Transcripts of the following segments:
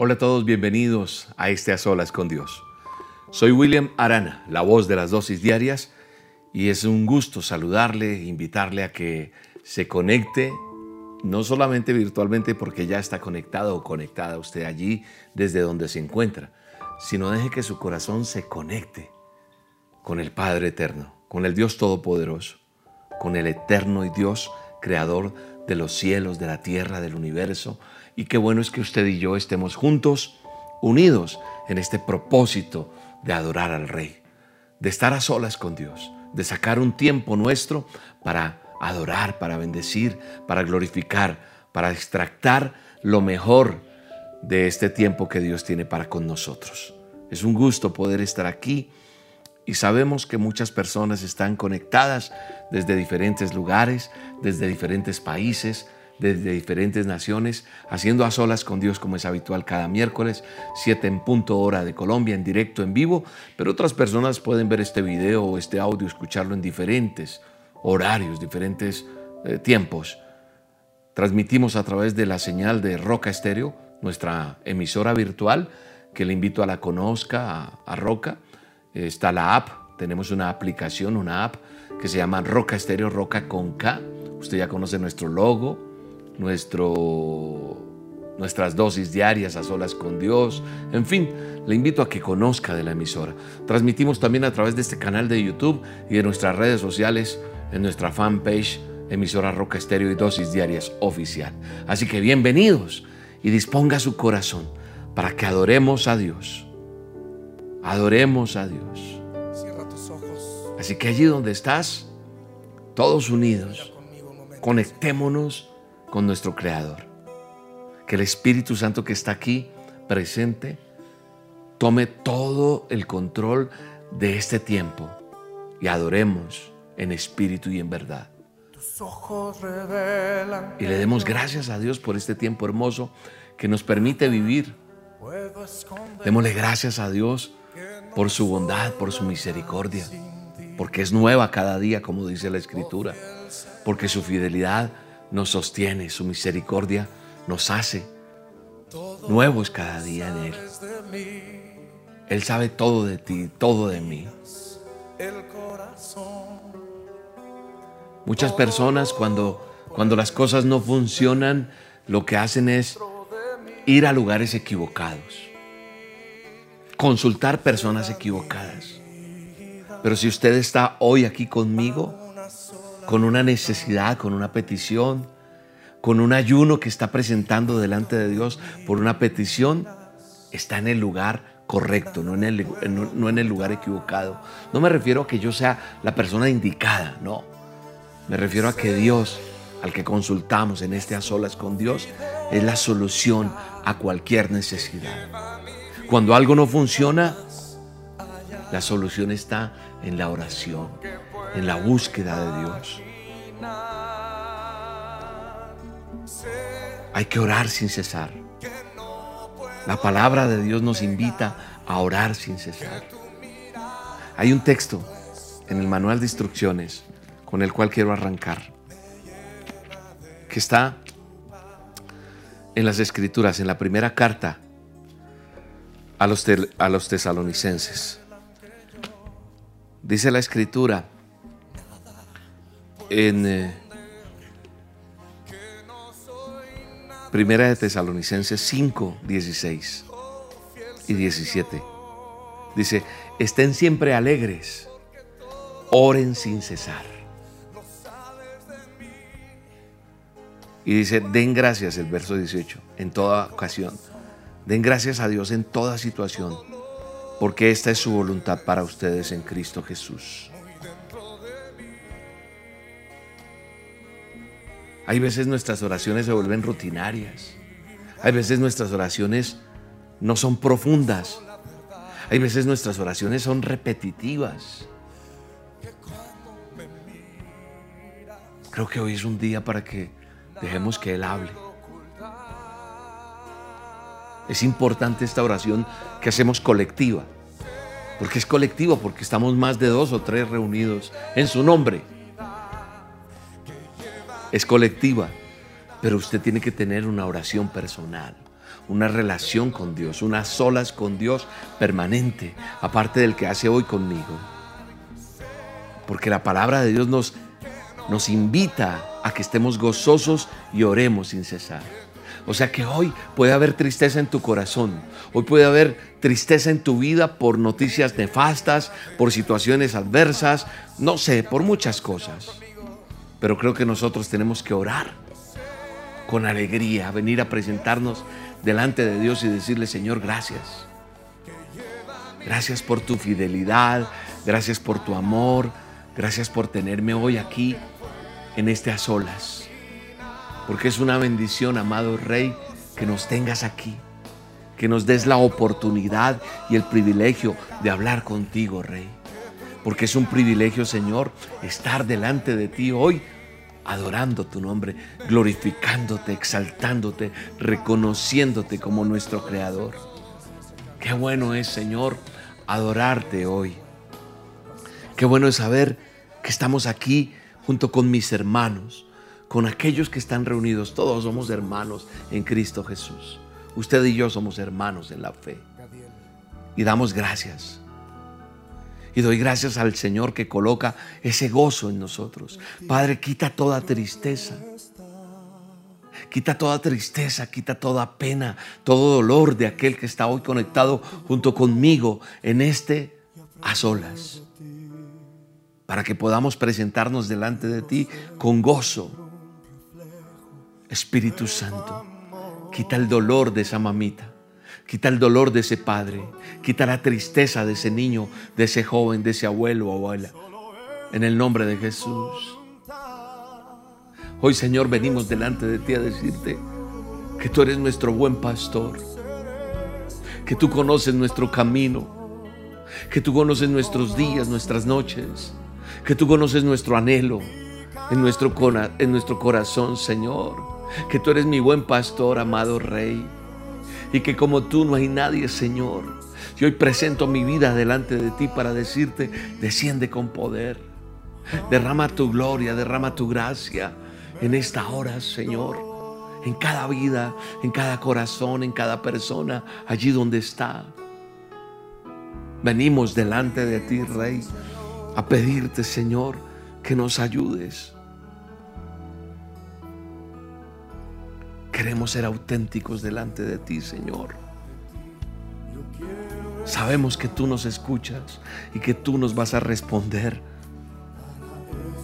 Hola a todos, bienvenidos a este A Solas con Dios. Soy William Arana, la voz de las dosis diarias, y es un gusto saludarle, invitarle a que se conecte, no solamente virtualmente porque ya está conectado o conectada usted allí desde donde se encuentra, sino deje que su corazón se conecte con el Padre Eterno, con el Dios Todopoderoso, con el Eterno y Dios Creador de los cielos, de la tierra, del universo. Y qué bueno es que usted y yo estemos juntos, unidos en este propósito de adorar al Rey, de estar a solas con Dios, de sacar un tiempo nuestro para adorar, para bendecir, para glorificar, para extractar lo mejor de este tiempo que Dios tiene para con nosotros. Es un gusto poder estar aquí y sabemos que muchas personas están conectadas desde diferentes lugares, desde diferentes países, desde diferentes naciones, haciendo a solas con Dios como es habitual cada miércoles, 7 en punto hora de Colombia, en directo, en vivo, pero otras personas pueden ver este video o este audio, escucharlo en diferentes horarios, diferentes eh, tiempos. Transmitimos a través de la señal de Roca Estéreo, nuestra emisora virtual, que le invito a la conozca, a, Roca. está la app, tenemos una aplicación, una app que se llama Roca Estéreo, Roca con K. Usted ya conoce nuestro logo, nuestro, nuestras dosis diarias a solas con Dios. En fin, le invito a que conozca de la emisora. Transmitimos también a través de este canal de YouTube y de nuestras redes sociales en nuestra fanpage emisora Roca Estéreo y Dosis Diarias Oficial. Así que bienvenidos y disponga su corazón para que adoremos a Dios. Adoremos a Dios. Cierra tus ojos. Así que allí donde estás, todos unidos, conectémonos con nuestro Creador. Que el Espíritu Santo que está aquí presente tome todo el control de este tiempo y adoremos en espíritu y en verdad. Y le demos gracias a Dios por este tiempo hermoso que nos permite vivir. Démosle gracias a Dios por su bondad, por su misericordia, porque es nueva cada día, como dice la Escritura, porque su fidelidad nos sostiene, su misericordia nos hace nuevos cada día en Él. Él sabe todo de ti, todo de mí. Muchas personas cuando, cuando las cosas no funcionan, lo que hacen es ir a lugares equivocados, consultar personas equivocadas. Pero si usted está hoy aquí conmigo, con una necesidad, con una petición, con un ayuno que está presentando delante de Dios por una petición, está en el lugar correcto, no en el, no en el lugar equivocado. No me refiero a que yo sea la persona indicada, no. Me refiero a que Dios, al que consultamos en este a solas con Dios, es la solución a cualquier necesidad. Cuando algo no funciona, la solución está en la oración, en la búsqueda de Dios. Hay que orar sin cesar. La palabra de Dios nos invita a orar sin cesar. Hay un texto en el manual de instrucciones con el cual quiero arrancar, que está en las escrituras, en la primera carta a los, a los tesalonicenses. Dice la escritura en eh, Primera de Tesalonicenses 5, 16 y 17. Dice, estén siempre alegres, oren sin cesar. Y dice, den gracias, el verso 18, en toda ocasión. Den gracias a Dios en toda situación, porque esta es su voluntad para ustedes en Cristo Jesús. Hay veces nuestras oraciones se vuelven rutinarias. Hay veces nuestras oraciones no son profundas. Hay veces nuestras oraciones son repetitivas. Creo que hoy es un día para que Dejemos que Él hable. Es importante esta oración que hacemos colectiva. Porque es colectiva, porque estamos más de dos o tres reunidos en su nombre. Es colectiva, pero usted tiene que tener una oración personal, una relación con Dios, unas solas con Dios permanente, aparte del que hace hoy conmigo. Porque la palabra de Dios nos, nos invita a que estemos gozosos y oremos sin cesar. O sea que hoy puede haber tristeza en tu corazón, hoy puede haber tristeza en tu vida por noticias nefastas, por situaciones adversas, no sé, por muchas cosas. Pero creo que nosotros tenemos que orar con alegría, venir a presentarnos delante de Dios y decirle, Señor, gracias. Gracias por tu fidelidad, gracias por tu amor, gracias por tenerme hoy aquí en este a solas. Porque es una bendición, amado Rey, que nos tengas aquí, que nos des la oportunidad y el privilegio de hablar contigo, Rey. Porque es un privilegio, Señor, estar delante de ti hoy adorando tu nombre, glorificándote, exaltándote, reconociéndote como nuestro Creador. Qué bueno es, Señor, adorarte hoy. Qué bueno es saber que estamos aquí junto con mis hermanos, con aquellos que están reunidos. Todos somos hermanos en Cristo Jesús. Usted y yo somos hermanos en la fe. Y damos gracias y doy gracias al Señor que coloca ese gozo en nosotros. Padre, quita toda tristeza. Quita toda tristeza, quita toda pena, todo dolor de aquel que está hoy conectado junto conmigo en este a solas. Para que podamos presentarnos delante de ti con gozo. Espíritu Santo, quita el dolor de esa mamita. Quita el dolor de ese padre. Quita la tristeza de ese niño, de ese joven, de ese abuelo o abuela. En el nombre de Jesús. Hoy, Señor, venimos delante de ti a decirte que tú eres nuestro buen pastor. Que tú conoces nuestro camino. Que tú conoces nuestros días, nuestras noches. Que tú conoces nuestro anhelo en nuestro, en nuestro corazón, Señor. Que tú eres mi buen pastor, amado Rey y que como tú no hay nadie, Señor. Y hoy presento mi vida delante de ti para decirte, desciende con poder. Derrama tu gloria, derrama tu gracia en esta hora, Señor. En cada vida, en cada corazón, en cada persona, allí donde está. Venimos delante de ti, Rey, a pedirte, Señor, que nos ayudes Queremos ser auténticos delante de ti, Señor. Sabemos que tú nos escuchas y que tú nos vas a responder.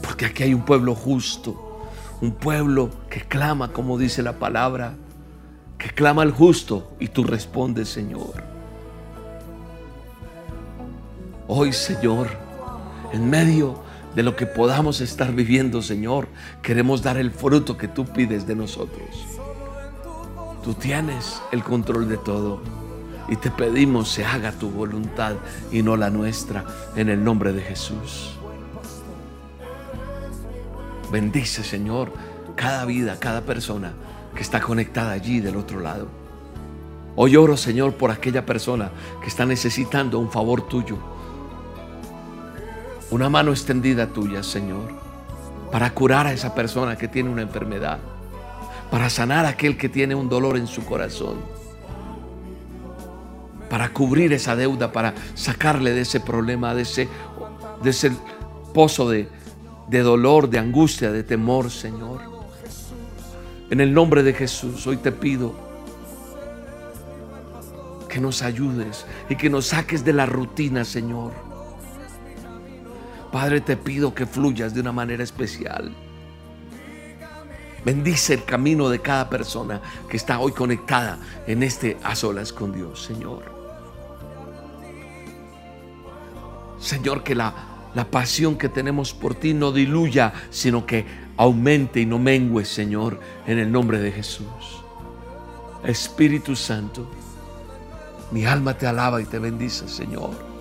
Porque aquí hay un pueblo justo, un pueblo que clama, como dice la palabra, que clama al justo y tú respondes, Señor. Hoy, Señor, en medio de lo que podamos estar viviendo, Señor, queremos dar el fruto que tú pides de nosotros. Tú tienes el control de todo. Y te pedimos se haga tu voluntad y no la nuestra en el nombre de Jesús. Bendice, Señor, cada vida, cada persona que está conectada allí del otro lado. Hoy oro, Señor, por aquella persona que está necesitando un favor tuyo. Una mano extendida tuya, Señor, para curar a esa persona que tiene una enfermedad para sanar a aquel que tiene un dolor en su corazón, para cubrir esa deuda, para sacarle de ese problema, de ese, de ese pozo de, de dolor, de angustia, de temor, Señor. En el nombre de Jesús, hoy te pido que nos ayudes y que nos saques de la rutina, Señor. Padre, te pido que fluyas de una manera especial. Bendice el camino de cada persona que está hoy conectada en este a solas con Dios, Señor. Señor, que la, la pasión que tenemos por ti no diluya, sino que aumente y no mengue, Señor, en el nombre de Jesús. Espíritu Santo, mi alma te alaba y te bendice, Señor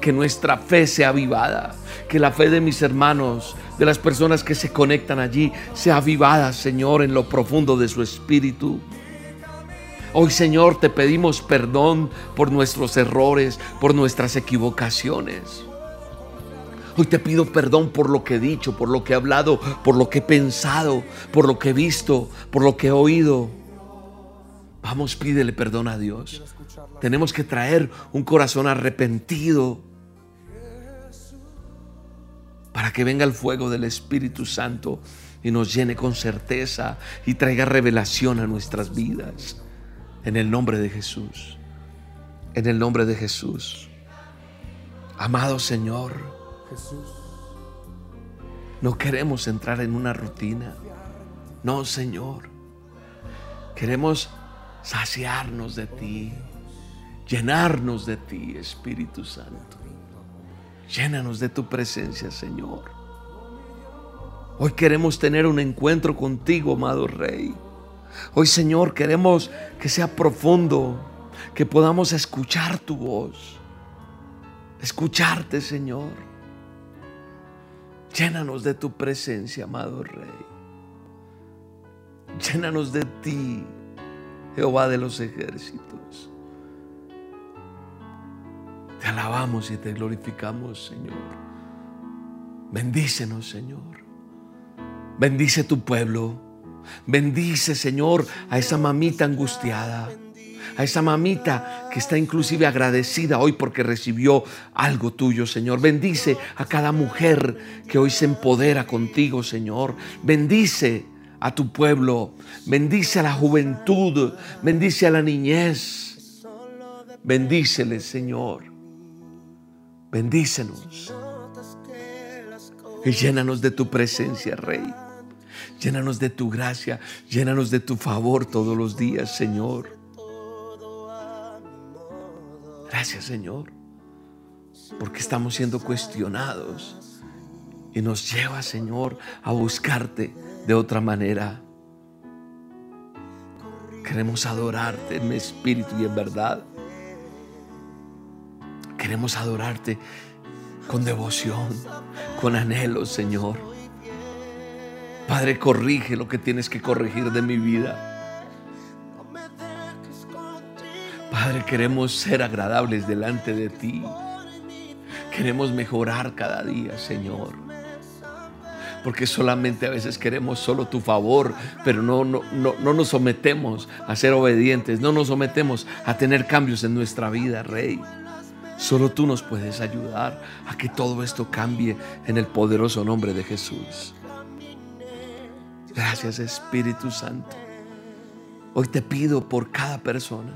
que nuestra fe sea avivada, que la fe de mis hermanos, de las personas que se conectan allí, sea avivada, Señor, en lo profundo de su espíritu. Hoy, Señor, te pedimos perdón por nuestros errores, por nuestras equivocaciones. Hoy te pido perdón por lo que he dicho, por lo que he hablado, por lo que he pensado, por lo que he visto, por lo que he oído. Vamos, pídele perdón a Dios. Tenemos que traer un corazón arrepentido para que venga el fuego del Espíritu Santo y nos llene con certeza y traiga revelación a nuestras vidas. En el nombre de Jesús. En el nombre de Jesús. Amado Señor, no queremos entrar en una rutina. No, Señor. Queremos saciarnos de ti, llenarnos de ti, Espíritu Santo. Llénanos de tu presencia, Señor. Hoy queremos tener un encuentro contigo, amado Rey. Hoy, Señor, queremos que sea profundo, que podamos escuchar tu voz. Escucharte, Señor. Llénanos de tu presencia, amado Rey. Llénanos de ti, Jehová de los ejércitos. Te alabamos y te glorificamos, Señor. Bendícenos, Señor. Bendice tu pueblo. Bendice, Señor, a esa mamita angustiada. A esa mamita que está inclusive agradecida hoy porque recibió algo tuyo, Señor. Bendice a cada mujer que hoy se empodera contigo, Señor. Bendice a tu pueblo. Bendice a la juventud. Bendice a la niñez. Bendícele, Señor. Bendícenos. Y llénanos de tu presencia, Rey. Llénanos de tu gracia. Llénanos de tu favor todos los días, Señor. Gracias, Señor. Porque estamos siendo cuestionados. Y nos lleva, Señor, a buscarte de otra manera. Queremos adorarte en espíritu y en verdad. Queremos adorarte con devoción, con anhelo, Señor. Padre, corrige lo que tienes que corregir de mi vida. Padre, queremos ser agradables delante de ti. Queremos mejorar cada día, Señor porque solamente a veces queremos solo tu favor, pero no, no, no, nos sometemos a ser obedientes, no nos sometemos a tener cambios en nuestra vida, Rey. Solo tú nos puedes ayudar a que todo esto cambie en el poderoso nombre de Jesús. Gracias Espíritu Santo. Hoy te pido por cada persona.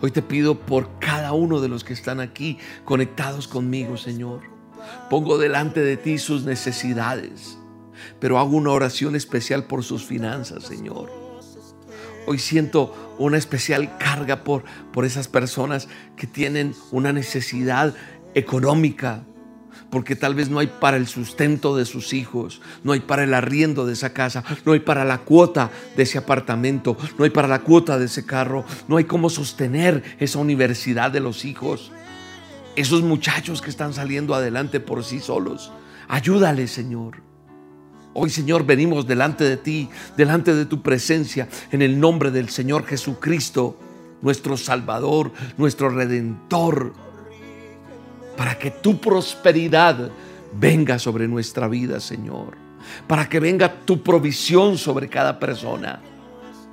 Hoy te pido por cada uno de los que están aquí conectados conmigo, Señor. Pongo delante de ti sus necesidades, pero hago una oración especial por sus finanzas, Señor. Hoy siento una especial carga por, por esas personas que tienen una necesidad económica, porque tal vez no hay para el sustento de sus hijos, no hay para el arriendo de esa casa, no hay para la cuota de ese apartamento, no hay para la cuota de ese carro, no hay cómo sostener esa universidad de los hijos esos muchachos que están saliendo adelante por sí solos. Ayúdale, Señor. Hoy, Señor, venimos delante de ti, delante de tu presencia, en el nombre del Señor Jesucristo, nuestro Salvador, nuestro Redentor, para que tu prosperidad venga sobre nuestra vida, Señor. Para que venga tu provisión sobre cada persona,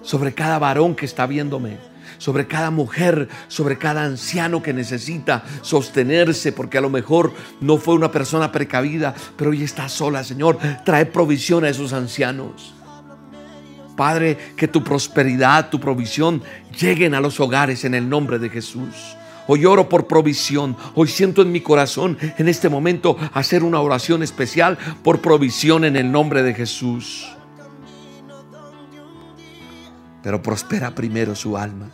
sobre cada varón que está viéndome sobre cada mujer, sobre cada anciano que necesita sostenerse, porque a lo mejor no fue una persona precavida, pero hoy está sola, Señor. Trae provisión a esos ancianos. Padre, que tu prosperidad, tu provisión lleguen a los hogares en el nombre de Jesús. Hoy oro por provisión. Hoy siento en mi corazón en este momento hacer una oración especial por provisión en el nombre de Jesús. Pero prospera primero su alma.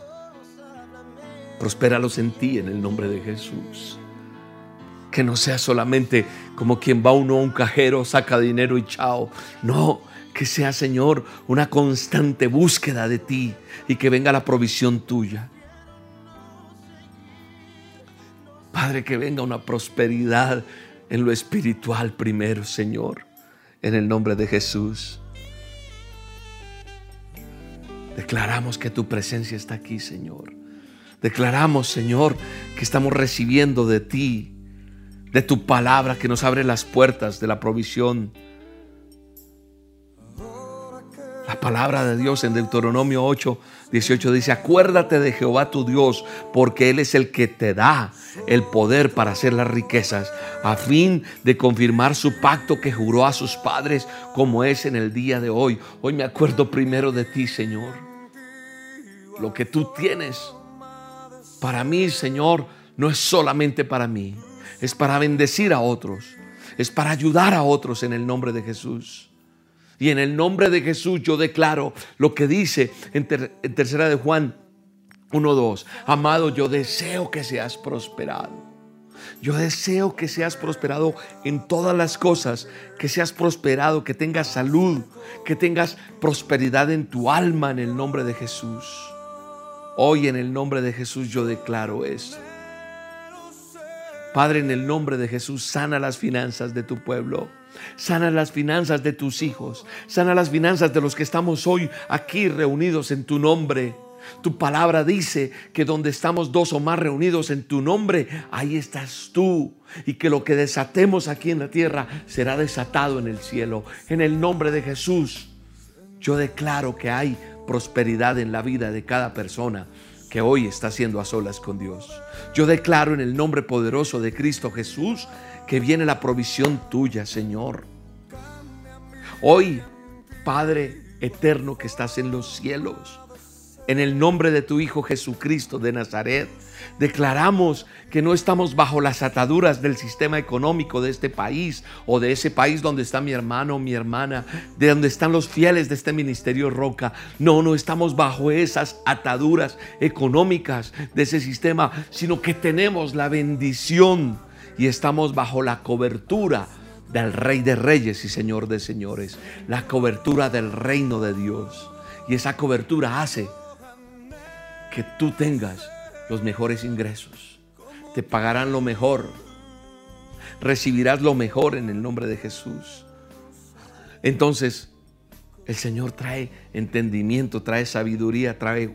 Prospéralos en ti en el nombre de Jesús. Que no sea solamente como quien va uno a un cajero, saca dinero y chao. No, que sea, Señor, una constante búsqueda de ti y que venga la provisión tuya. Padre, que venga una prosperidad en lo espiritual primero, Señor, en el nombre de Jesús. Declaramos que tu presencia está aquí, Señor. Declaramos, Señor, que estamos recibiendo de ti, de tu palabra que nos abre las puertas de la provisión. La palabra de Dios en Deuteronomio 8, 18 dice, acuérdate de Jehová tu Dios, porque Él es el que te da el poder para hacer las riquezas, a fin de confirmar su pacto que juró a sus padres, como es en el día de hoy. Hoy me acuerdo primero de ti, Señor. Lo que tú tienes para mí, Señor, no es solamente para mí, es para bendecir a otros, es para ayudar a otros en el nombre de Jesús. Y en el nombre de Jesús yo declaro lo que dice en, tercera de Juan 1.2. Amado, yo deseo que seas prosperado. Yo deseo que seas prosperado en todas las cosas, que seas prosperado, que tengas salud, que tengas prosperidad en tu alma en el nombre de Jesús. Hoy en el nombre de Jesús yo declaro eso. Padre, en el nombre de Jesús, sana las finanzas de tu pueblo. Sana las finanzas de tus hijos. Sana las finanzas de los que estamos hoy aquí reunidos en tu nombre. Tu palabra dice que donde estamos dos o más reunidos en tu nombre, ahí estás tú. Y que lo que desatemos aquí en la tierra será desatado en el cielo. En el nombre de Jesús, yo declaro que hay prosperidad en la vida de cada persona que hoy está siendo a solas con Dios. Yo declaro en el nombre poderoso de Cristo Jesús que viene la provisión tuya, Señor. Hoy, Padre eterno que estás en los cielos, en el nombre de tu Hijo Jesucristo de Nazaret, declaramos que no estamos bajo las ataduras del sistema económico de este país o de ese país donde está mi hermano o mi hermana, de donde están los fieles de este ministerio Roca. No, no estamos bajo esas ataduras económicas de ese sistema, sino que tenemos la bendición y estamos bajo la cobertura del Rey de Reyes y Señor de Señores, la cobertura del reino de Dios. Y esa cobertura hace que tú tengas los mejores ingresos, te pagarán lo mejor, recibirás lo mejor en el nombre de Jesús. Entonces, el Señor trae entendimiento, trae sabiduría, trae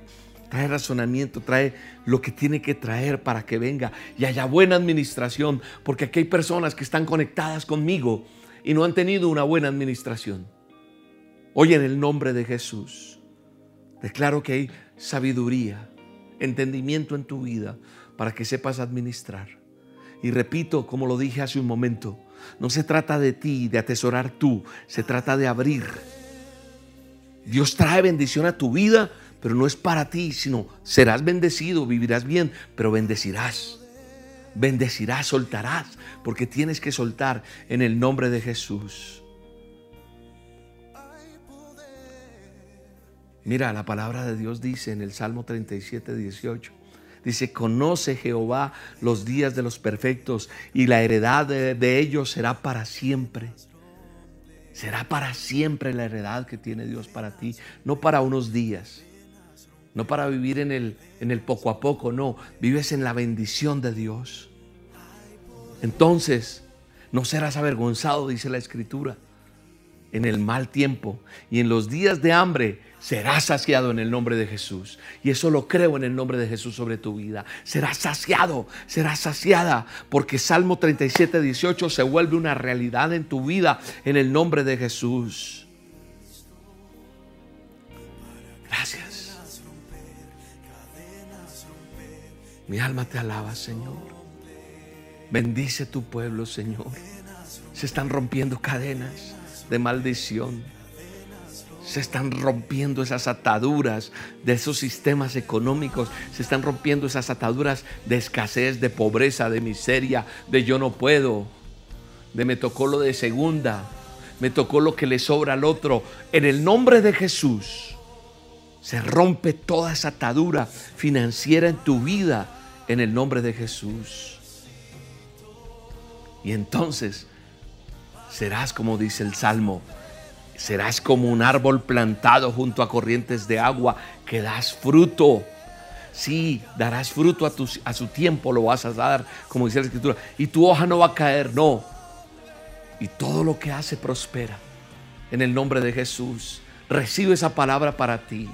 trae razonamiento, trae lo que tiene que traer para que venga y haya buena administración, porque aquí hay personas que están conectadas conmigo y no han tenido una buena administración. Hoy en el nombre de Jesús, declaro que hay sabiduría, entendimiento en tu vida para que sepas administrar. Y repito, como lo dije hace un momento, no se trata de ti, de atesorar tú, se trata de abrir. Dios trae bendición a tu vida pero no es para ti, sino serás bendecido, vivirás bien, pero bendecirás. Bendecirás, soltarás, porque tienes que soltar en el nombre de Jesús. Mira, la palabra de Dios dice en el Salmo 37, 18. Dice, conoce Jehová los días de los perfectos y la heredad de, de, ellos será para siempre. Será para siempre la heredad que tiene Dios para ti, no para unos días no para vivir en el, en el poco a poco, no, vives en la bendición de Dios. Entonces, no serás avergonzado, dice la Escritura, en el mal tiempo y en los días de hambre serás saciado en el nombre de Jesús. Y eso lo creo en el nombre de Jesús sobre tu vida. Serás saciado, serás saciada, porque Salmo 37, 18 se vuelve una realidad en tu vida en el nombre de Jesús. Gracias. Mi alma te alaba, Señor. Bendice tu pueblo, Señor. Se están rompiendo cadenas de maldición. Se están rompiendo esas ataduras de esos sistemas económicos. Se están rompiendo esas ataduras de escasez, de pobreza, de miseria, de yo no puedo. De me tocó lo de segunda. Me tocó lo que le sobra al otro. En el nombre de Jesús se rompe toda esa atadura financiera en tu vida en el nombre de Jesús. Y entonces serás como dice el Salmo, serás como un árbol plantado junto a corrientes de agua que das fruto. Sí, darás fruto a, tu, a su tiempo, lo vas a dar, como dice la Escritura. Y tu hoja no va a caer, no. Y todo lo que hace prospera. En el nombre de Jesús. Recibe esa palabra para ti.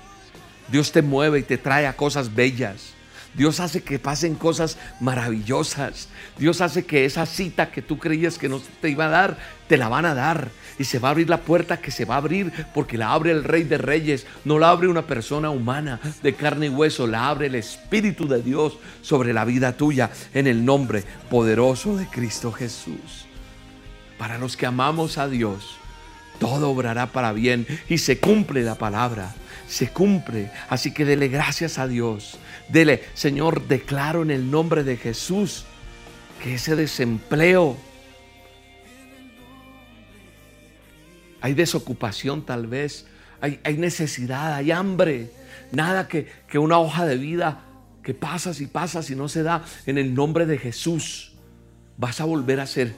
Dios te mueve y te trae a cosas bellas. Dios hace que pasen cosas maravillosas. Dios hace que esa cita que tú creías que no te iba a dar, te la van a dar. Y se va a abrir la puerta que se va a abrir porque la abre el Rey de Reyes. No la abre una persona humana de carne y hueso, la abre el Espíritu de Dios sobre la vida tuya en el nombre poderoso de Cristo Jesús. Para los que amamos a Dios, todo obrará para bien y se cumple la palabra se cumple. Así que dele gracias a Dios. Dele, Señor, declaro en el nombre de Jesús que ese desempleo, hay desocupación tal vez, hay, hay necesidad, hay hambre, nada que, que una hoja de vida que pasas y pasas y no se da en el nombre de Jesús. Vas a volver a ser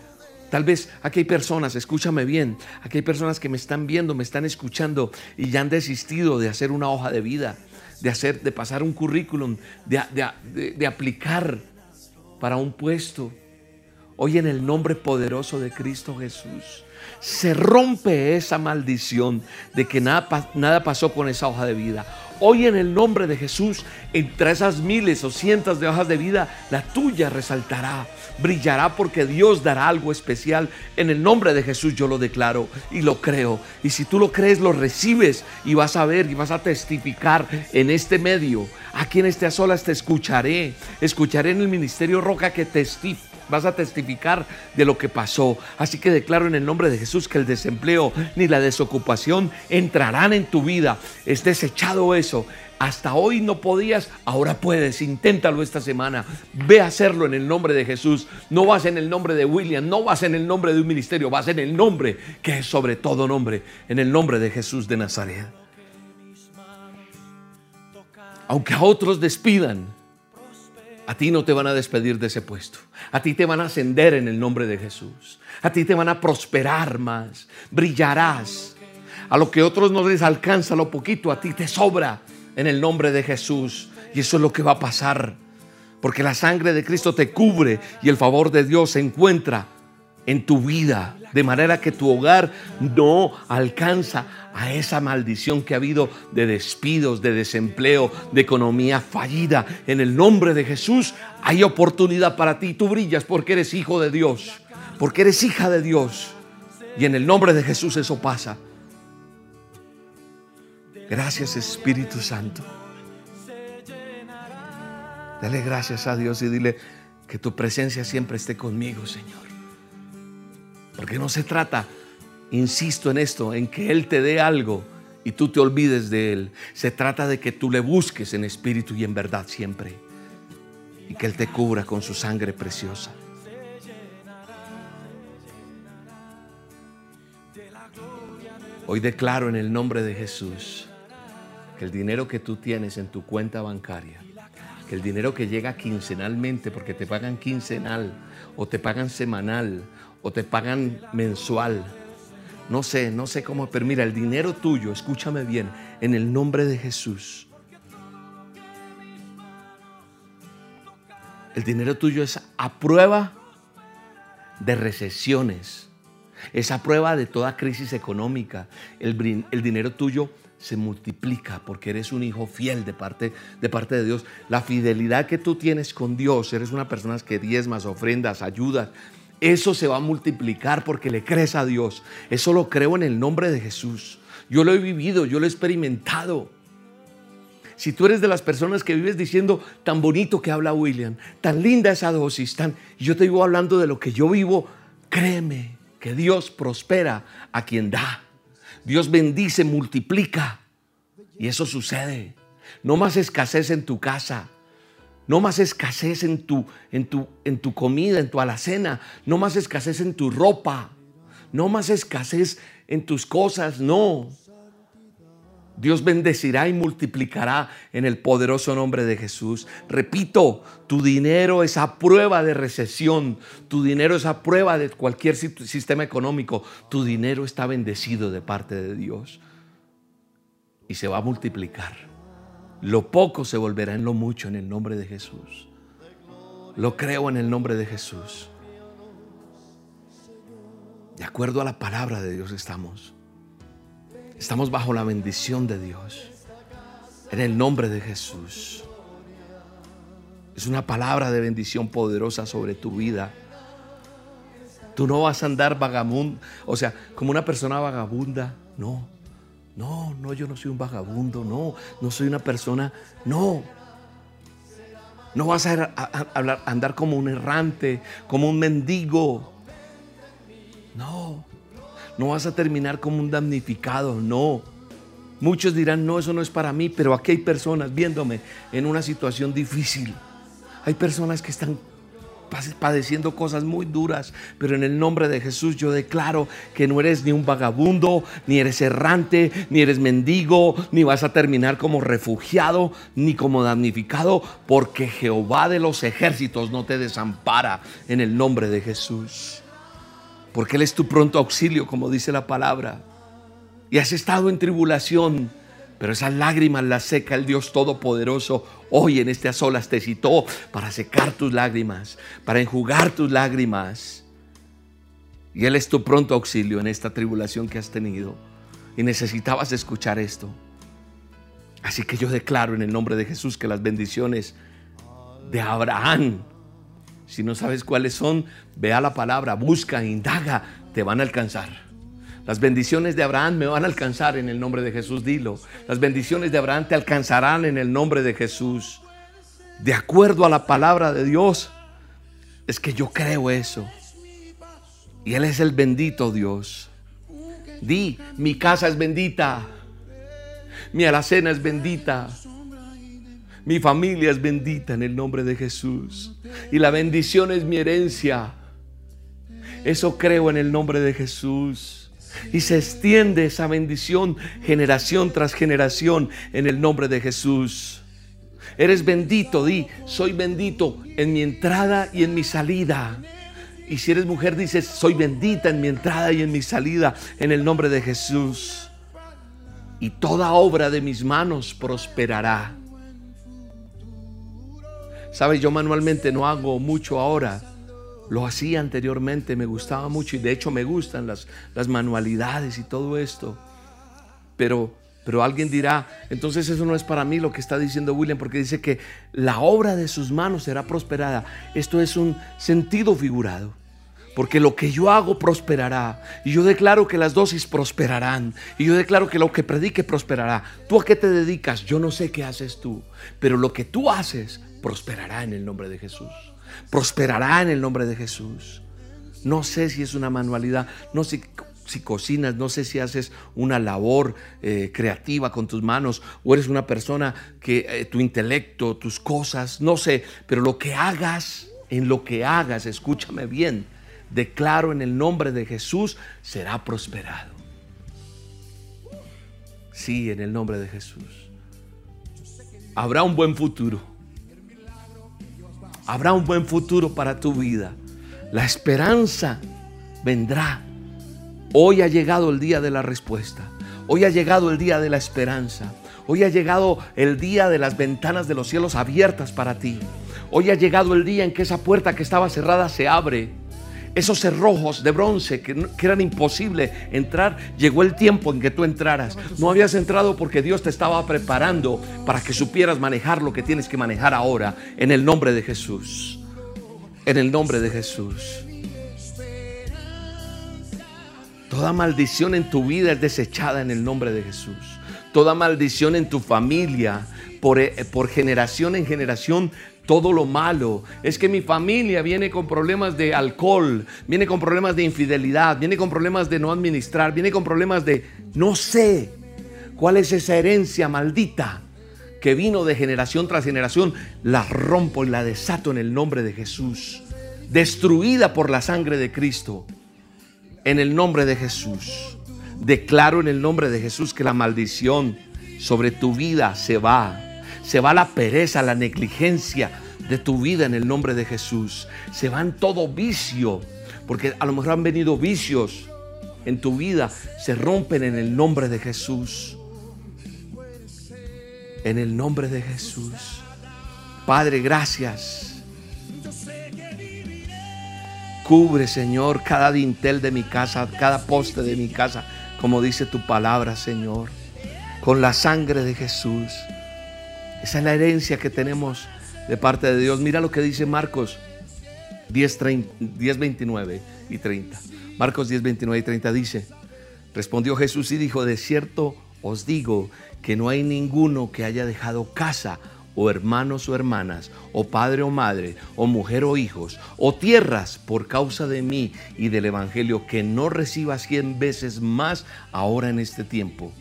Tal vez aquí hay personas, escúchame bien, aquí hay personas que me están viendo, me están escuchando y ya han desistido de hacer una hoja de vida, de hacer, de pasar un currículum, de, de aplicar para un puesto. Hoy en el nombre poderoso de Cristo Jesús se rompe esa maldición de que nada, nada pasó con esa hoja de vida. Hoy en el nombre de Jesús, entre esas miles o cientos de hojas de vida, la tuya resaltará, brillará porque Dios dará algo especial. En el nombre de Jesús yo lo declaro y lo creo. Y si tú lo crees, lo recibes y vas a ver y vas a testificar en este medio. Aquí en este a solas te escucharé. Escucharé en el ministerio Roca que testifica vas a testificar de lo que pasó. Así que declaro en el nombre de Jesús que el desempleo ni la desocupación entrarán en tu vida. Es desechado eso. Hasta hoy no podías, ahora puedes. Inténtalo esta semana. Ve a hacerlo en el nombre de Jesús. No vas en el nombre de William, no vas en el nombre de un ministerio, vas en el nombre que es sobre todo nombre, en el nombre de Jesús de Nazaret. Aunque a otros despidan, a ti no te van a despedir de ese puesto. A ti te van a ascender en el nombre de Jesús. A ti te van a prosperar más. Brillarás. A lo que otros no les alcanza lo poquito, a ti te sobra en el nombre de Jesús. Y eso es lo que va a pasar. Porque la sangre de Cristo te cubre y el favor de Dios se encuentra en tu vida, de manera que tu hogar no alcanza a esa maldición que ha habido de despidos, de desempleo, de economía fallida. En el nombre de Jesús hay oportunidad para ti. Tú brillas porque eres hijo de Dios, porque eres hija de Dios. Y en el nombre de Jesús eso pasa. Gracias Espíritu Santo. Dale gracias a Dios y dile que tu presencia siempre esté conmigo, Señor. Porque no se trata, insisto en esto, en que Él te dé algo y tú te olvides de Él. Se trata de que tú le busques en espíritu y en verdad siempre. Y que Él te cubra con su sangre preciosa. Hoy declaro en el nombre de Jesús que el dinero que tú tienes en tu cuenta bancaria, que el dinero que llega quincenalmente, porque te pagan quincenal o te pagan semanal o te pagan mensual. No sé, no sé cómo, pero mira, el dinero tuyo, escúchame bien, en el nombre de Jesús. El dinero tuyo es a prueba de recesiones, es a prueba de toda crisis económica. El, el dinero tuyo se multiplica porque eres un hijo fiel de parte, de parte de Dios. La fidelidad que tú tienes con Dios, eres una persona que diezmas, ofrendas, ayudas, eso se va a multiplicar porque le crees a Dios. Eso lo creo en el nombre de Jesús. Yo lo he vivido, yo lo he experimentado. Si tú eres de las personas que vives diciendo tan bonito que habla William, tan linda esa dosis, tan yo te digo hablando de lo que yo vivo, créeme que Dios prospera a quien da. Dios bendice, multiplica. Y eso sucede. No más escasez en tu casa. No más escasez en tu, en, tu, en tu comida, en tu alacena. No más escasez en tu ropa. No más escasez en tus cosas. No. Dios bendecirá y multiplicará en el poderoso nombre de Jesús. Repito, tu dinero es a prueba de recesión, tu dinero es a prueba de cualquier sistema económico, tu dinero está bendecido de parte de Dios y se va a multiplicar. Lo poco se volverá en lo mucho en el nombre de Jesús. Lo creo en el nombre de Jesús. De acuerdo a la palabra de Dios estamos. Estamos bajo la bendición de Dios. En el nombre de Jesús. Es una palabra de bendición poderosa sobre tu vida. Tú no vas a andar vagabundo, o sea, como una persona vagabunda. No, no, no, yo no soy un vagabundo. No, no soy una persona. No. No vas a, a andar como un errante, como un mendigo. No. No vas a terminar como un damnificado. No. Muchos dirán, no, eso no es para mí, pero aquí hay personas viéndome en una situación difícil. Hay personas que están padeciendo cosas muy duras, pero en el nombre de Jesús yo declaro que no eres ni un vagabundo, ni eres errante, ni eres mendigo, ni vas a terminar como refugiado, ni como damnificado, porque Jehová de los ejércitos no te desampara en el nombre de Jesús. Porque Él es tu pronto auxilio, como dice la palabra y has estado en tribulación, pero esas lágrimas las seca el Dios Todopoderoso. Hoy en este solas te citó para secar tus lágrimas, para enjugar tus lágrimas. Y Él es tu pronto auxilio en esta tribulación que has tenido. Y necesitabas escuchar esto. Así que yo declaro en el nombre de Jesús que las bendiciones de Abraham, si no sabes cuáles son, vea la palabra, busca, indaga, te van a alcanzar. Las bendiciones de Abraham me van a alcanzar en el nombre de Jesús, dilo. Las bendiciones de Abraham te alcanzarán en el nombre de Jesús. De acuerdo a la palabra de Dios, es que yo creo eso. Y Él es el bendito Dios. Di, mi casa es bendita. Mi alacena es bendita. Mi familia es bendita en el nombre de Jesús. Y la bendición es mi herencia. Eso creo en el nombre de Jesús. Y se extiende esa bendición generación tras generación en el nombre de Jesús. Eres bendito, di, soy bendito en mi entrada y en mi salida. Y si eres mujer, dices, soy bendita en mi entrada y en mi salida en el nombre de Jesús. Y toda obra de mis manos prosperará. Sabes, yo manualmente no hago mucho ahora lo hacía anteriormente, me gustaba mucho y de hecho me gustan las, las manualidades y todo esto. Pero, pero alguien dirá, entonces eso no es para mí lo que está diciendo William, porque dice que la obra de sus manos será prosperada. Esto es un sentido figurado. Porque lo que yo hago prosperará. Y yo declaro que las dosis prosperarán. Y yo declaro que lo que predique prosperará. ¿Tú a qué te dedicas? Yo no sé qué haces tú. Pero lo que tú haces prosperará en el nombre de Jesús prosperará en el nombre de Jesús. No sé si es una manualidad, no sé si cocinas, no sé si haces una labor eh, creativa con tus manos o eres una persona que eh, tu intelecto, tus cosas, no sé, pero lo que hagas, en lo que hagas, escúchame bien, declaro en el nombre de Jesús, será prosperado. Sí, en el nombre de Jesús. Habrá un buen futuro habrá un buen futuro para tu vida. La esperanza vendrá. Hoy ha llegado el día de la respuesta. Hoy ha llegado el día de la esperanza. Hoy ha llegado el día de las ventanas de los cielos abiertas para ti. Hoy ha llegado el día en que esa puerta que estaba cerrada se abre esos cerrojos de bronce que, eran imposible entrar, llegó el tiempo en que tú entraras. No habías entrado porque Dios te estaba preparando para que supieras manejar lo que tienes que manejar ahora en el nombre de Jesús. En el nombre de Jesús. Toda maldición en tu vida es desechada en el nombre de Jesús. Toda maldición en tu familia, por, eh, por generación en generación, todo lo malo. Es que mi familia viene con problemas de alcohol, viene con problemas de infidelidad, viene con problemas de no administrar, viene con problemas de no sé cuál es esa herencia maldita que vino de generación tras generación. La rompo y la desato en el nombre de Jesús. Destruida por la sangre de Cristo. En el nombre de Jesús. Declaro en el nombre de Jesús que la maldición sobre tu vida se va se va la pereza, la negligencia de tu vida en el nombre de Jesús. Se va en todo vicio, porque a lo mejor han venido vicios en tu vida, se rompen en el nombre de Jesús. En el nombre de Jesús. Padre, gracias. Cubre, Señor, cada dintel de mi casa, cada poste de mi casa, como dice tu palabra, Señor, con la sangre de Esa es la herencia que tenemos de parte de Dios. Mira lo que dice Marcos 10, 29 y 30. Marcos 10, 29 y 30 dice, respondió Jesús y dijo, de cierto os digo que no hay ninguno que haya dejado casa o hermanos o hermanas, o padre o madre, o mujer o hijos, o tierras por causa de mí y del Evangelio, que no reciba cien veces más ahora en este tiempo.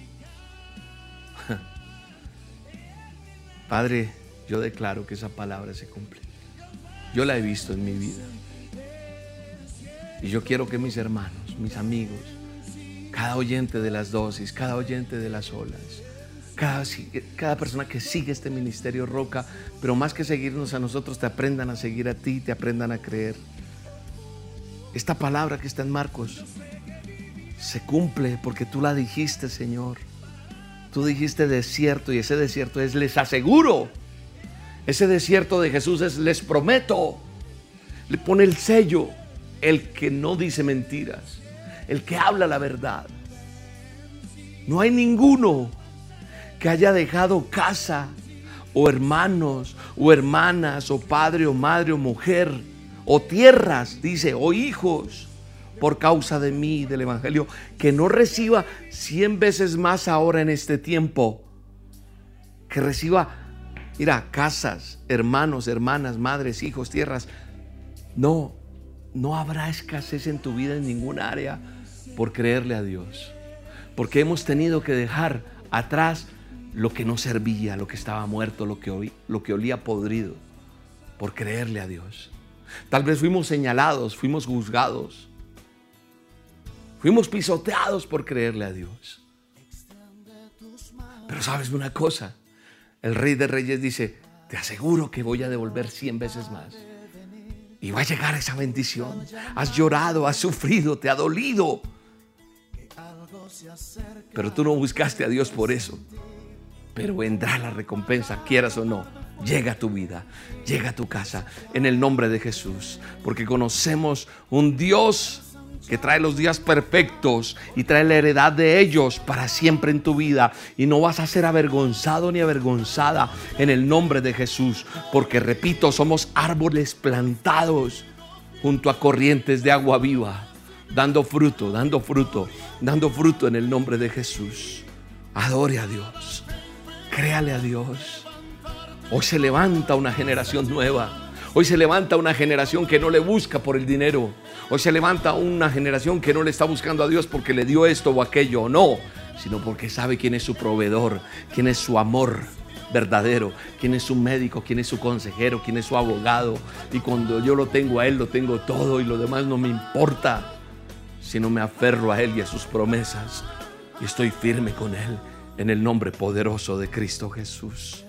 Padre, yo declaro que esa palabra se cumple. Yo la he visto en mi vida. Y yo quiero que mis hermanos, mis amigos, cada oyente de las dosis, cada oyente de las olas, cada, persona que sigue este ministerio Roca, pero más que seguirnos a nosotros, te aprendan a seguir a ti, te aprendan a creer. Esta palabra que está en Marcos se cumple porque tú la dijiste, Señor. Tú dijiste desierto y ese desierto es les aseguro. Ese desierto de Jesús es les prometo. Le pone el sello el que no dice mentiras, el que habla la verdad. No hay ninguno que haya dejado casa o hermanos o hermanas o padre o madre o mujer o tierras, dice, o hijos por causa de mí, del Evangelio, que no reciba cien veces más ahora en este tiempo, que reciba, mira, casas, hermanos, hermanas, madres, hijos, tierras. No, no habrá escasez en tu vida en ningún área por creerle a Dios, porque hemos tenido que dejar atrás lo que no servía, lo que estaba muerto, lo que, lo que olía podrido, por creerle a Dios. Tal vez fuimos señalados, fuimos juzgados, fuimos pisoteados por creerle a Dios. Pero sabes una cosa, el rey de reyes dice, te aseguro que voy a devolver cien veces más. Y va a llegar esa bendición. Has llorado, has sufrido, te ha dolido. Pero tú no buscaste a Dios por eso pero vendrá la recompensa, quieras o no. Llega a tu vida, llega a tu casa, en el nombre de Jesús, porque conocemos un Dios que trae los días perfectos y trae la heredad de ellos para siempre en tu vida. Y no vas a ser avergonzado ni avergonzada en el nombre de Jesús, porque repito, somos árboles plantados junto a corrientes de agua viva, dando fruto, dando fruto, dando fruto en el nombre de Jesús. Adore a Dios. Créale a Dios. Hoy se levanta una generación nueva. Hoy se levanta una generación que no le busca por el dinero. Hoy se levanta una generación que no le está buscando a Dios porque le dio esto o aquello. No, sino porque sabe quién es su proveedor, quién es su amor verdadero, quién es su médico, quién es su consejero, quién es su abogado. Y cuando yo lo tengo a Él, lo tengo todo y lo demás no me importa, sino me aferro a Él y a sus promesas. Y estoy firme con Él en el nombre poderoso de Cristo Jesús.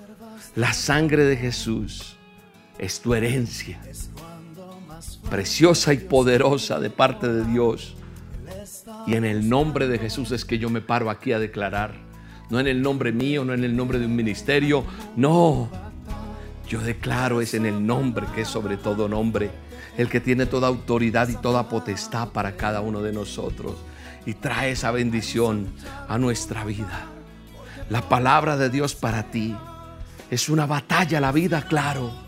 La sangre de Jesús es tu herencia, preciosa y poderosa de parte de Dios. Y en el nombre de Jesús es que yo me paro aquí a declarar. No en el nombre mío, no en el nombre de un ministerio, no. Yo declaro es en el nombre que es sobre todo nombre, el que tiene toda autoridad y toda potestad para cada uno de nosotros. Y trae esa bendición a nuestra vida. La palabra de Dios para ti es una batalla la vida, claro.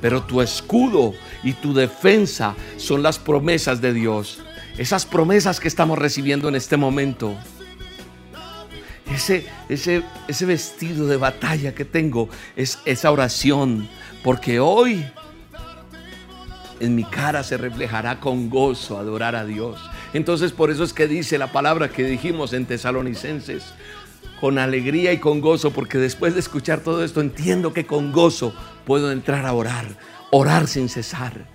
Pero tu escudo y tu defensa son las promesas de Dios. Esas promesas que estamos recibiendo en este momento. Ese, ese, ese vestido de batalla que tengo es esa oración. Porque hoy en mi cara se reflejará con gozo adorar a Dios. Entonces por eso es que dice la palabra que dijimos en Tesalonicenses, con alegría y con gozo, porque después de escuchar todo esto entiendo que con gozo puedo entrar a orar, orar sin cesar.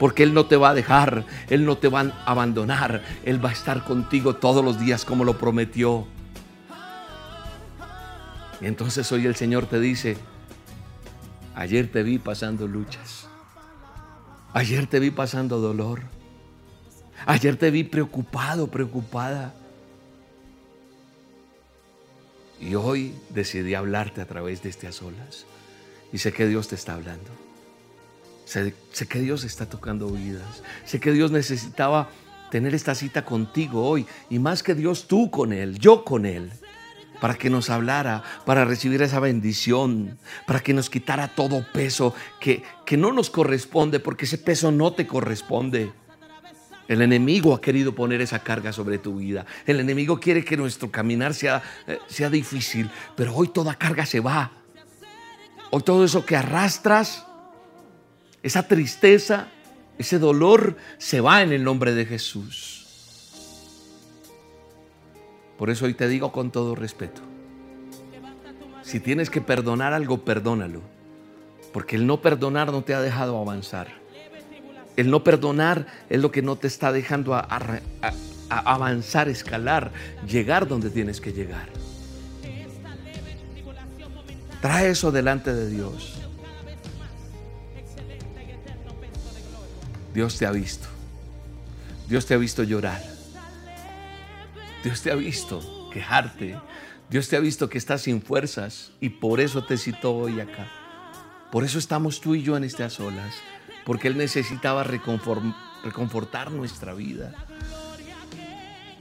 Porque Él no te va a dejar, Él no te va a abandonar, Él va a estar contigo todos los días como lo prometió. Y entonces hoy el Señor te dice, ayer te vi pasando luchas, ayer te vi pasando dolor, ayer te vi preocupado, preocupada. Y hoy decidí hablarte a través de estas olas. Y sé que Dios te está hablando. Sé, que Dios está tocando vidas. Sé que Dios necesitaba tener esta cita contigo hoy. Y más que Dios, tú con Él, yo con Él. para que nos hablara, para recibir esa bendición, para que nos quitara todo peso que, que no nos corresponde, porque ese peso no te corresponde. El enemigo ha querido poner esa carga sobre tu vida. El enemigo quiere que nuestro caminar sea, eh, sea difícil, pero hoy toda carga se va. Hoy todo eso que arrastras, esa tristeza, ese dolor, se va en el nombre de Jesús. Por eso hoy te digo con todo respeto, si tienes que perdonar algo, perdónalo. Porque el no perdonar no te ha dejado avanzar. El no perdonar es lo que no te está dejando avanzar, escalar, llegar donde tienes que llegar. Trae eso delante de Dios. Dios te ha visto. Dios te ha visto llorar. Dios te ha visto quejarte. Dios te ha visto que estás sin fuerzas y por eso te citó hoy acá. Por eso estamos tú y yo en estas olas. Porque Él necesitaba reconfortar nuestra vida.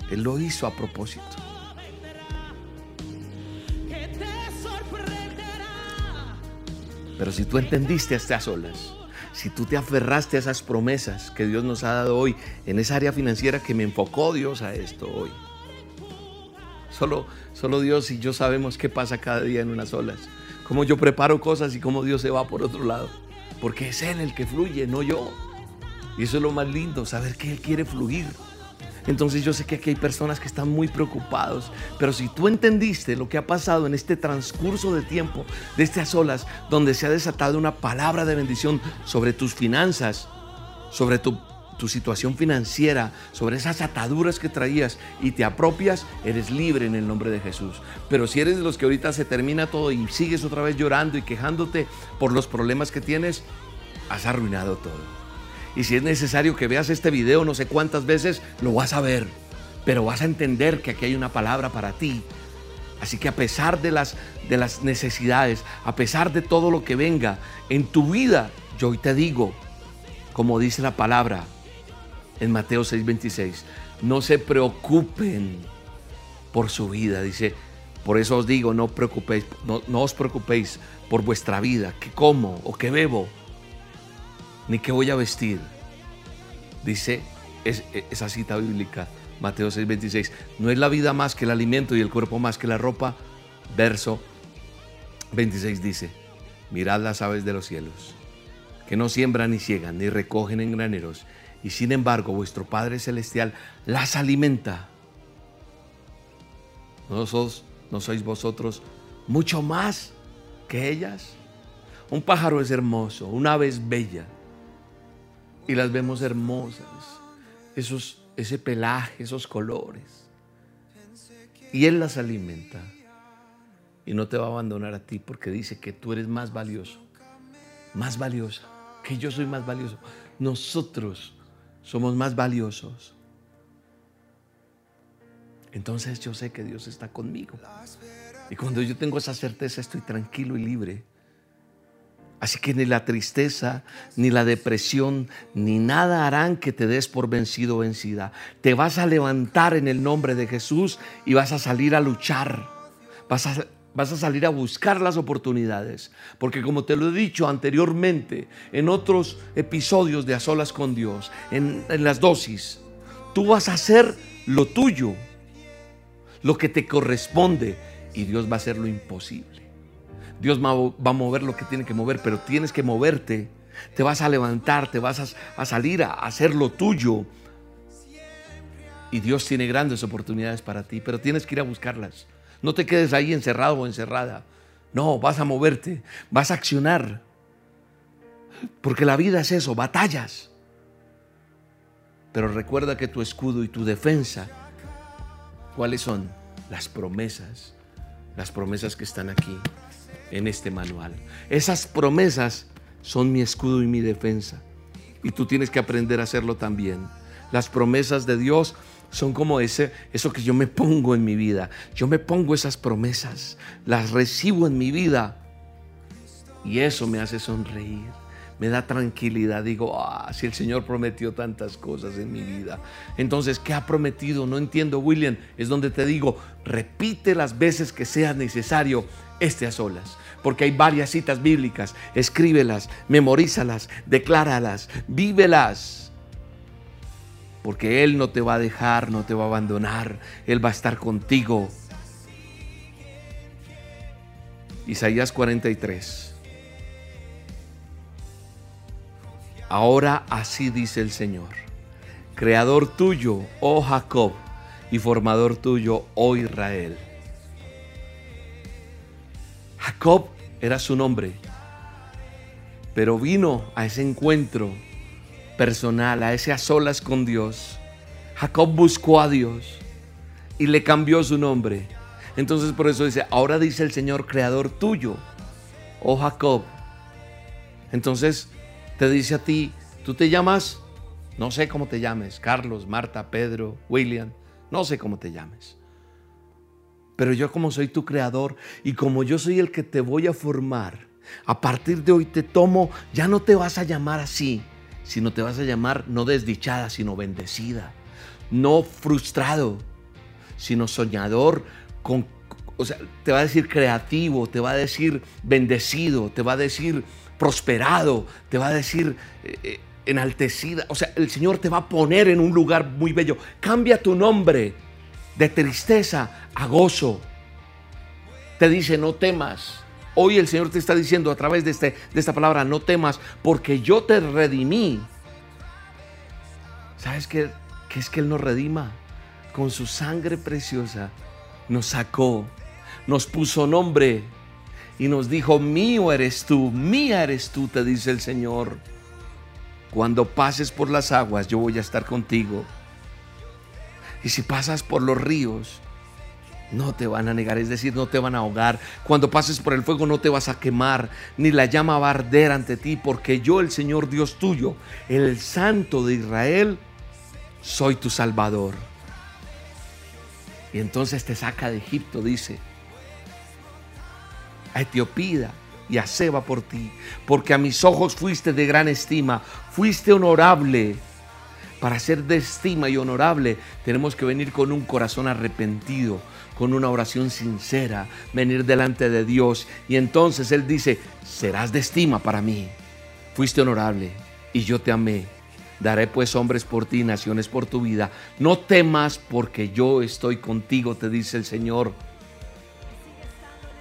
Él lo hizo a propósito. Pero si tú entendiste estas olas, si tú te aferraste a esas promesas que Dios nos ha dado hoy en esa área financiera que me enfocó Dios a esto hoy, Solo, solo Dios y yo sabemos qué pasa cada día en unas olas. Cómo yo preparo cosas y cómo Dios se va por otro lado. Porque es Él el que fluye, no yo. Y eso es lo más lindo, saber que Él quiere fluir. Entonces yo sé que aquí hay personas que están muy preocupados, pero si tú entendiste lo que ha pasado en este transcurso de tiempo, de estas olas, donde se ha desatado una palabra de bendición sobre tus finanzas, sobre tu tu situación financiera, sobre esas ataduras que traías y te apropias, eres libre en el nombre de Jesús. Pero si eres de los que ahorita se termina todo y sigues otra vez llorando y quejándote por los problemas que tienes, has arruinado todo. Y si es necesario que veas este video no sé cuántas veces, lo vas a ver. Pero vas a entender que aquí hay una palabra para ti. Así que a pesar de las, de las necesidades, a pesar de todo lo que venga en tu vida, yo hoy te digo, como dice la palabra, en Mateo 6:26. No se preocupen por su vida, dice. Por eso os digo, no, preocupéis, no, os preocupéis por vuestra vida, qué como o qué bebo, ni qué voy a vestir. Dice esa cita bíblica, Mateo 6:26. No es la vida más que el alimento y el cuerpo más que la ropa. Verso 26 dice, mirad las aves de los cielos, que no siembran ni ciegan, ni recogen en graneros, y sin embargo vuestro Padre Celestial las alimenta. ¿No, ¿No sois vosotros mucho más que ellas? Un pájaro es hermoso, una ave es bella y las vemos hermosas, esos, ese pelaje, esos colores. Y Él las alimenta y no te va a abandonar a ti porque dice que tú eres más valioso, más valiosa, que yo soy más valioso. Nosotros somos más valiosos. Entonces yo sé que Dios está conmigo. Y cuando yo tengo esa certeza estoy tranquilo y libre. Así que ni la tristeza, ni la depresión, ni nada harán que te des por vencido o vencida. Te vas a levantar en el nombre de Jesús y vas a salir a luchar. Vas a Vas a salir a buscar las oportunidades. Porque como te lo he dicho anteriormente, en otros episodios de A Solas con Dios, en, las dosis, tú vas a hacer lo tuyo, lo que te corresponde, y Dios va a hacer lo imposible. Dios va a mover lo que tiene que mover, pero tienes que moverte. Te vas a levantar, te vas a, a salir a hacer lo tuyo. Y Dios tiene grandes oportunidades para ti, pero tienes que ir a buscarlas. No te quedes ahí encerrado o encerrada. No, vas a moverte, vas a accionar. Porque la vida es eso, batallas. Pero recuerda que tu escudo y tu defensa, ¿cuáles son? Las promesas. Las promesas que están aquí en este manual. Esas promesas son mi escudo y mi defensa. Y tú tienes que aprender a hacerlo también. Las promesas de Dios son como ese, eso que yo me pongo en mi vida. Yo me pongo esas promesas, las recibo en mi vida y eso me hace sonreír, me da tranquilidad. Digo, ah, si el Señor prometió tantas cosas en mi vida. Entonces, ¿qué ha prometido? No entiendo, William. Es donde te digo, repite las veces que sea necesario este a solas. Porque hay varias citas bíblicas. Escríbelas, memorízalas, decláralas, vívelas. Porque Él no te va a dejar, no te va a abandonar. Él va a estar contigo. Isaías 43. Ahora así dice el Señor, creador tuyo, oh Jacob, y formador tuyo, oh Israel. Jacob era su nombre, pero vino a ese encuentro personal, a ese a solas con Dios. Jacob buscó a Dios y le cambió su nombre. Entonces por eso dice, ahora dice el Señor, creador tuyo, oh Jacob. Entonces te dice a ti, tú te llamas, no sé cómo te llames, Carlos, Marta, Pedro, William, no sé cómo te llames. Pero yo como soy tu creador y como yo soy el que te voy a formar, a partir de hoy te tomo, ya no te vas a llamar así, sino te vas a llamar no desdichada, sino bendecida, no frustrado, sino soñador, o sea, te va a decir creativo, te va a decir bendecido, te va a decir prosperado, te va a decir eh, eh, enaltecida. O sea, el Señor te va a poner en un lugar muy bello. Cambia tu nombre de tristeza a gozo. Te dice, no temas. Hoy el Señor te está diciendo a través de, este, de esta palabra, no temas, porque yo te redimí. ¿Sabes qué, qué es que Él nos redima? Con su sangre preciosa nos sacó, nos puso nombre y nos dijo, mío eres tú, mía eres tú, te dice el Señor. Cuando pases por las aguas, yo voy a estar contigo. Y si pasas por los ríos, no te van a negar, es decir, no te van a ahogar. Cuando pases por el fuego no te vas a quemar, ni la llama va a arder ante ti, porque yo, el Señor Dios tuyo, el Santo de Israel, soy tu Salvador. Y entonces te saca de Egipto, dice a Etiopía y a Seba por ti, porque a mis ojos fuiste de gran estima, fuiste honorable. Para ser de estima y honorable tenemos que venir con un corazón arrepentido, con una oración sincera, venir delante de Dios. Y entonces Él dice, serás de estima para mí. Fuiste honorable y yo te amé. Daré pues hombres por ti, naciones por tu vida. No temas porque yo estoy contigo, te dice el Señor.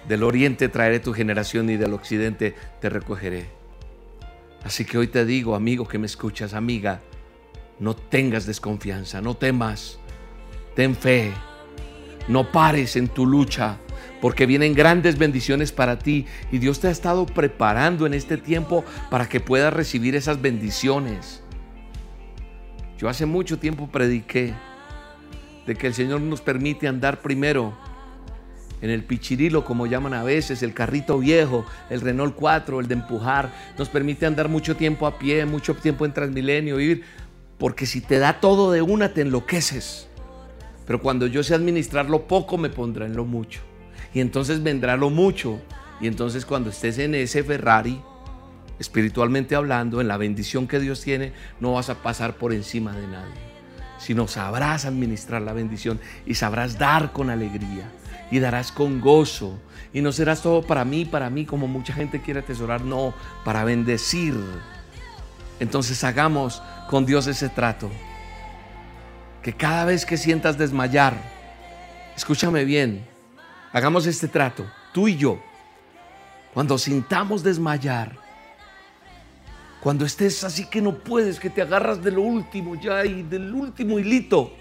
Del oriente traeré tu generación y del occidente te recogeré. Así que hoy te digo, amigo que me escuchas, amiga, no tengas desconfianza, no temas, ten fe, no pares en tu lucha, porque vienen grandes bendiciones para ti y Dios te ha estado preparando en este tiempo para que puedas recibir esas bendiciones. Yo hace mucho tiempo prediqué de que el Señor nos permite andar primero en el pichirilo, como llaman a veces, el carrito viejo, el Renault 4, el de empujar, nos permite andar mucho tiempo a pie, mucho tiempo en Transmilenio, ir, porque si te da todo de una, te enloqueces. Pero cuando yo sé administrar lo poco, me pondrá en lo mucho. Y entonces vendrá lo mucho. Y entonces cuando estés en ese Ferrari, espiritualmente hablando, en la bendición que Dios tiene, no vas a pasar por encima de nadie sino sabrás administrar la bendición y sabrás dar con alegría y darás con gozo. Y no serás todo para mí, para mí, como mucha gente quiere atesorar, no, para bendecir. Entonces hagamos con Dios ese trato. Que cada vez que sientas desmayar, escúchame bien, hagamos este trato, tú y yo. Cuando sintamos desmayar, cuando estés así que no puedes, que te agarras de lo último ya y del último hilito,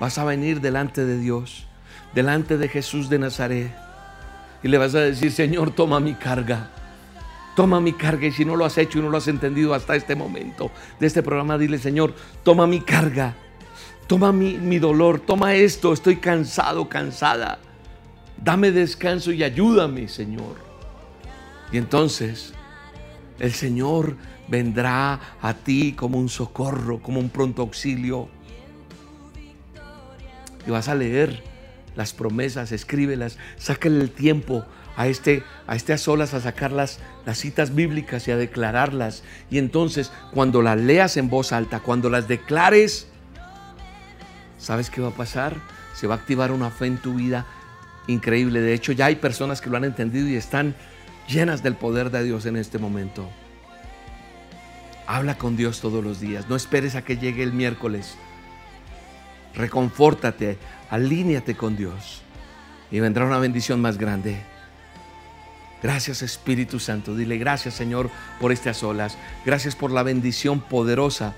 vas a venir delante de Dios delante de Jesús de Nazaret y le vas a decir, Señor, toma mi carga. Toma mi carga y si no lo has hecho y no lo has entendido hasta este momento de este programa, dile, Señor, toma mi carga. Toma mi, mi dolor, toma esto, estoy cansado, cansada. Dame descanso y ayúdame, Señor. Y entonces el Señor vendrá a ti como un socorro, como un pronto auxilio. Y vas a leer las promesas, escríbelas, sácale el tiempo a este, a este a solas a sacar las, las citas bíblicas y a declararlas. Y entonces cuando las leas en voz alta, cuando las declares, ¿sabes qué va a pasar? Se va a activar una fe en tu vida increíble. De hecho, ya hay personas que lo han entendido y están llenas del poder de Dios en este momento. Habla con Dios todos los días. No esperes a que llegue el miércoles. Reconfórtate, alíñate con Dios y vendrá una bendición más grande. Gracias Espíritu Santo. Dile gracias Señor por estas olas. Gracias por la bendición poderosa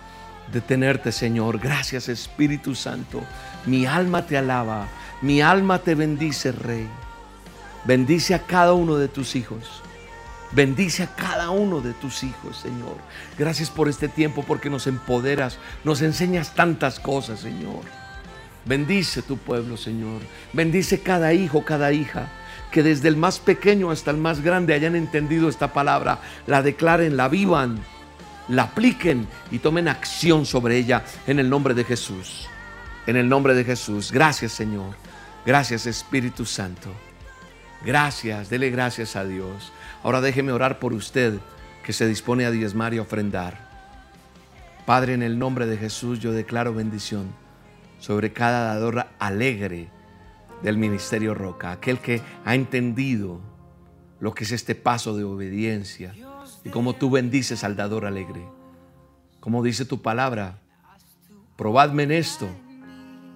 de tenerte Señor. Gracias Espíritu Santo. Mi alma te alaba. Mi alma te bendice Rey. Bendice a cada uno de tus hijos. Bendice a cada uno de tus hijos, Señor. Gracias por este tiempo porque nos empoderas, nos enseñas tantas cosas, Señor. Bendice tu pueblo, Señor. Bendice cada hijo, cada hija. Que desde el más pequeño hasta el más grande hayan entendido esta palabra, la declaren, la vivan, la apliquen y tomen acción sobre ella en el nombre de Jesús. En el nombre de Jesús. Gracias, Señor. Gracias, Espíritu Santo. Gracias, dele gracias a Dios. Ahora déjeme orar por usted que se dispone a diezmar y ofrendar. Padre, en el nombre de Jesús yo declaro bendición sobre cada dador alegre del ministerio Roca, aquel que ha entendido lo que es este paso de obediencia y cómo tú bendices al dador alegre. Como dice tu palabra, probadme en esto,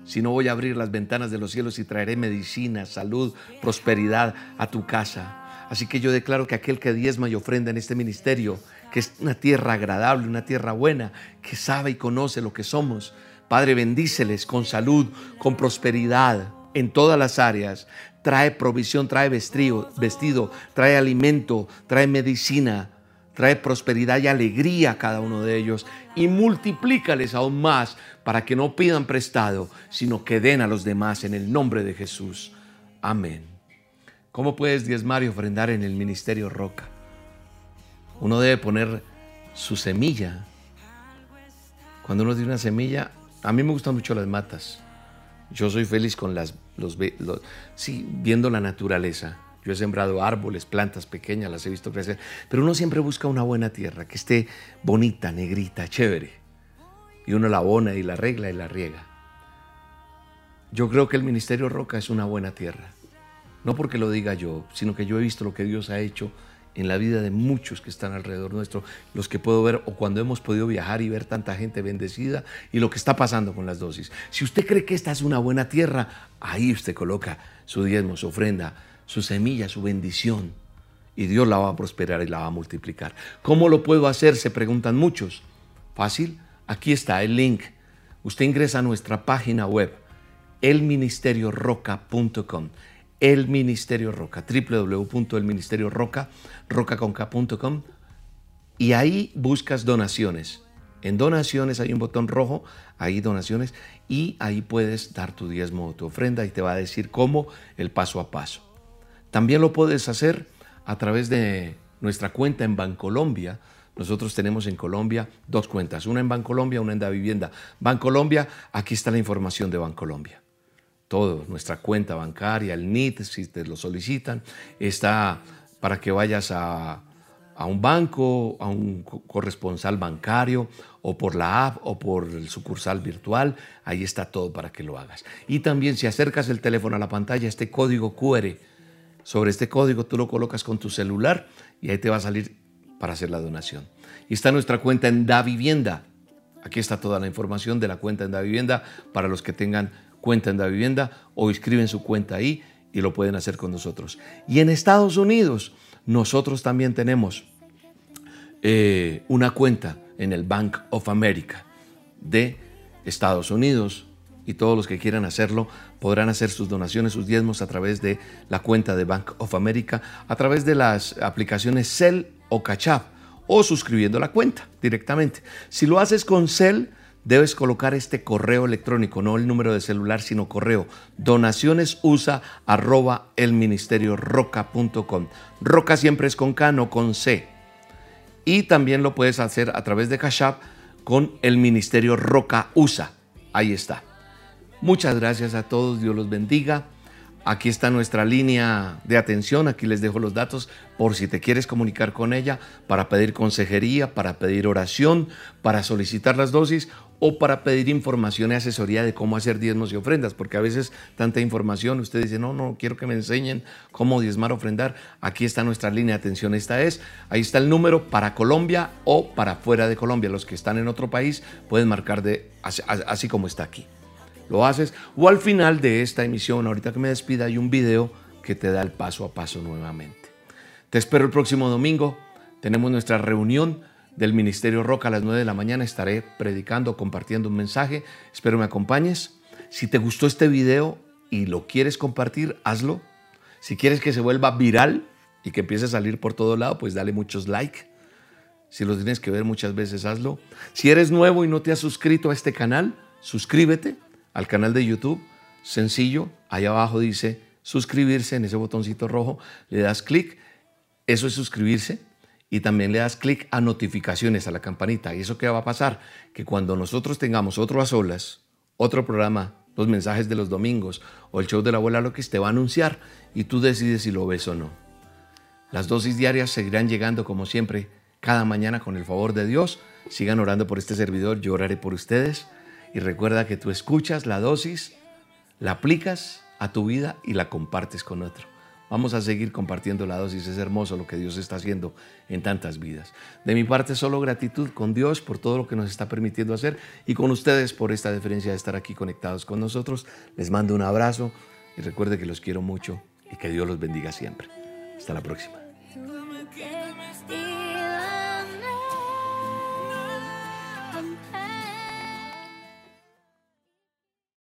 si no voy a abrir las ventanas de los cielos y traeré medicina, salud, prosperidad a tu casa. Así que yo declaro que aquel que diezma y ofrenda en este ministerio, que es una tierra agradable, una tierra buena, que sabe y conoce lo que somos, Padre, bendíceles con salud, con prosperidad en todas las áreas. Trae provisión, trae vestido, vestido, trae alimento, trae medicina, trae prosperidad y alegría a cada uno de ellos y multiplícales aún más para que no pidan prestado, sino que den a los demás en el nombre de Jesús. Amén. ¿Cómo puedes diezmar y ofrendar en el ministerio Roca? Uno debe poner su semilla. Cuando uno tiene una semilla, a mí me gustan mucho las matas. Yo soy feliz con las, los, sí, viendo la naturaleza. Yo he sembrado árboles, plantas pequeñas, las he visto crecer, pero uno siempre busca una buena tierra, que esté bonita, negrita, chévere. Y uno la abona y la arregla y la riega. Yo creo que el Ministerio Roca es una buena tierra. No porque lo diga yo, sino que yo he visto lo que Dios ha hecho en la vida de muchos que están alrededor nuestro, los que puedo ver o cuando hemos podido viajar y ver tanta gente bendecida y lo que está pasando con las dosis. Si usted cree que esta es una buena tierra, ahí usted coloca su diezmo, su ofrenda, su semilla, su bendición y Dios la va a prosperar y la va a multiplicar. ¿Cómo lo puedo hacer? Se preguntan muchos. Fácil, aquí está el link. Usted ingresa a nuestra página web, elministerioroca.com el Ministerio Roca, www.elministerioroca, rocaconca.com y ahí buscas donaciones. En donaciones hay un botón rojo, ahí donaciones, y ahí puedes dar tu diezmo o tu ofrenda y te va a decir cómo el paso a paso. También lo puedes hacer a través de nuestra cuenta en Bancolombia. Nosotros tenemos en Colombia dos cuentas, una en Bancolombia, una en Da Vivienda. Bancolombia, aquí está la información de Bancolombia todo, nuestra cuenta bancaria, el NIT, si te lo solicitan, está para que vayas a, un banco, a un corresponsal bancario, o por la app, o por el sucursal virtual, ahí está todo para que lo hagas. Y también si acercas el teléfono a la pantalla, este código QR, sobre este código tú lo colocas con tu celular y ahí te va a salir para hacer la donación. Y está nuestra cuenta en Da Vivienda. Aquí está toda la información de la cuenta en Da Vivienda para los que tengan cuenta en la vivienda o inscriben su cuenta ahí y lo pueden hacer con nosotros. Y en Estados Unidos, nosotros también tenemos eh, una cuenta en el Bank of America de Estados Unidos y todos los que quieran hacerlo podrán hacer sus donaciones, sus diezmos a través de la cuenta de Bank of America, a través de las aplicaciones Cell o Cachap o suscribiendo la cuenta directamente. Si lo haces con Cell, debes colocar este correo electrónico, no el número de celular, sino correo. Donacionesusa arroba el roca.com. Roca siempre es con K, no con C. Y también lo puedes hacer a través de Cash con el ministerio Roca USA. Ahí está. Muchas gracias a todos, Dios los bendiga. Aquí está nuestra línea de atención, aquí les dejo los datos por si te quieres comunicar con ella para pedir consejería, para pedir oración, para solicitar las dosis o para pedir información y asesoría de cómo hacer diezmos y ofrendas, porque a veces tanta información, usted dice, no, no, quiero que me enseñen cómo diezmar, ofrendar. Aquí está nuestra línea de atención, esta es, ahí está el número para Colombia o para fuera de Colombia. Los que están en otro país pueden marcar de, así, como está aquí. Lo haces, o al final de esta emisión, ahorita que me despida, hay un video que te da el paso a paso nuevamente. Te espero el próximo domingo, tenemos nuestra reunión del Ministerio Roca a las 9 de la mañana. Estaré predicando, compartiendo un mensaje. Espero me acompañes. Si te gustó este video y lo quieres compartir, hazlo. Si quieres que se vuelva viral y que empiece a salir por todo lado, pues dale muchos like. Si lo tienes que ver muchas veces, hazlo. Si eres nuevo y no te has suscrito a este canal, suscríbete al canal de YouTube. Sencillo, ahí abajo dice suscribirse en ese botoncito rojo, le das clic. Eso es suscribirse y también le das clic a notificaciones, a la campanita. ¿Y eso qué va a pasar? Que cuando nosotros tengamos otro a solas, otro programa, los mensajes de los domingos o el show de la abuela que te va a anunciar y tú decides si lo ves o no. Las dosis diarias seguirán llegando como siempre cada mañana con el favor de Dios. Sigan orando por este servidor, yo oraré por ustedes. Y recuerda que tú escuchas la dosis, la aplicas a tu vida y la compartes con otro. Vamos a seguir compartiendo la dosis. Es hermoso lo que Dios está haciendo en tantas vidas. De mi parte, solo gratitud con Dios por todo lo que nos está permitiendo hacer y con ustedes por esta diferencia de estar aquí conectados con nosotros. Les mando un abrazo y recuerde que los quiero mucho y que Dios los bendiga siempre. Hasta la próxima.